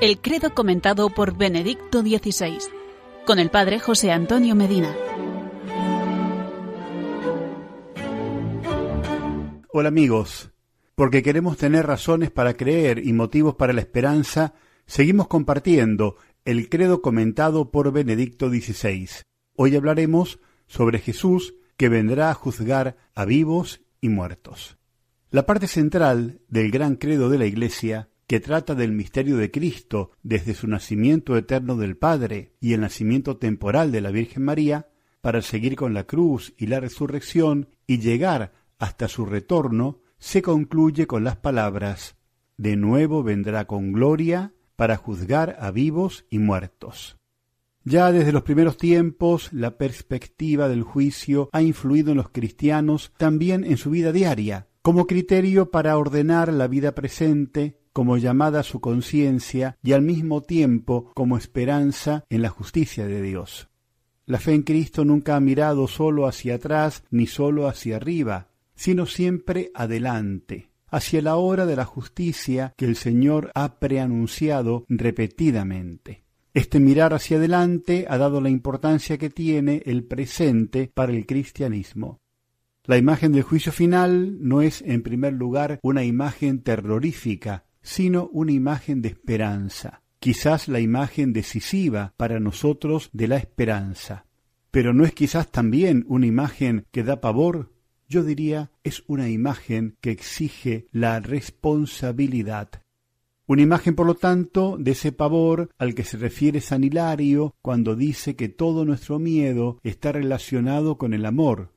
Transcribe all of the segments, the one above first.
El credo comentado por Benedicto XVI, con el padre José Antonio Medina. Hola amigos, porque queremos tener razones para creer y motivos para la esperanza, seguimos compartiendo el credo comentado por Benedicto XVI. Hoy hablaremos sobre Jesús que vendrá a juzgar a vivos y muertos. La parte central del gran credo de la Iglesia, que trata del misterio de Cristo desde su nacimiento eterno del Padre y el nacimiento temporal de la Virgen María, para seguir con la cruz y la resurrección y llegar hasta su retorno, se concluye con las palabras De nuevo vendrá con gloria para juzgar a vivos y muertos. Ya desde los primeros tiempos, la perspectiva del juicio ha influido en los cristianos también en su vida diaria, como criterio para ordenar la vida presente, como llamada a su conciencia y al mismo tiempo como esperanza en la justicia de Dios. La fe en Cristo nunca ha mirado solo hacia atrás ni solo hacia arriba, sino siempre adelante, hacia la hora de la justicia que el Señor ha preanunciado repetidamente. Este mirar hacia adelante ha dado la importancia que tiene el presente para el cristianismo. La imagen del juicio final no es, en primer lugar, una imagen terrorífica, sino una imagen de esperanza, quizás la imagen decisiva para nosotros de la esperanza. Pero no es quizás también una imagen que da pavor, yo diría es una imagen que exige la responsabilidad. Una imagen, por lo tanto, de ese pavor al que se refiere San Hilario cuando dice que todo nuestro miedo está relacionado con el amor,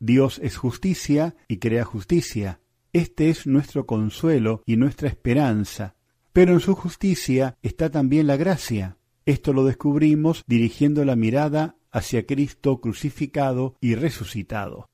Dios es justicia y crea justicia. Este es nuestro consuelo y nuestra esperanza. Pero en su justicia está también la gracia. Esto lo descubrimos dirigiendo la mirada hacia Cristo crucificado y resucitado.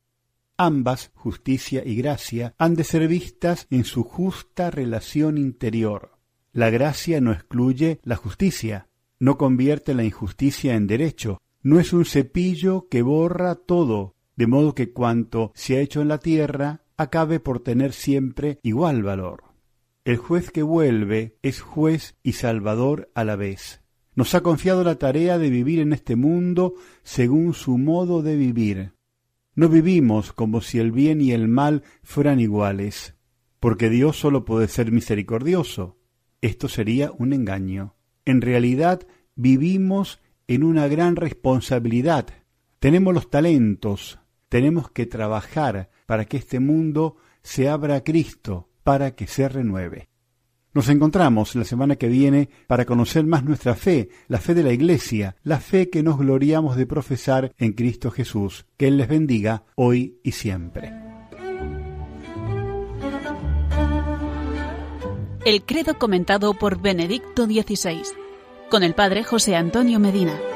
Ambas, justicia y gracia, han de ser vistas en su justa relación interior. La gracia no excluye la justicia, no convierte la injusticia en derecho, no es un cepillo que borra todo, de modo que cuanto se ha hecho en la tierra acabe por tener siempre igual valor. El juez que vuelve es juez y salvador a la vez. Nos ha confiado la tarea de vivir en este mundo según su modo de vivir. No vivimos como si el bien y el mal fueran iguales, porque Dios solo puede ser misericordioso. Esto sería un engaño. En realidad vivimos en una gran responsabilidad. Tenemos los talentos, tenemos que trabajar para que este mundo se abra a Cristo, para que se renueve. Nos encontramos la semana que viene para conocer más nuestra fe, la fe de la Iglesia, la fe que nos gloriamos de profesar en Cristo Jesús. Que Él les bendiga hoy y siempre. El credo comentado por Benedicto XVI, con el Padre José Antonio Medina.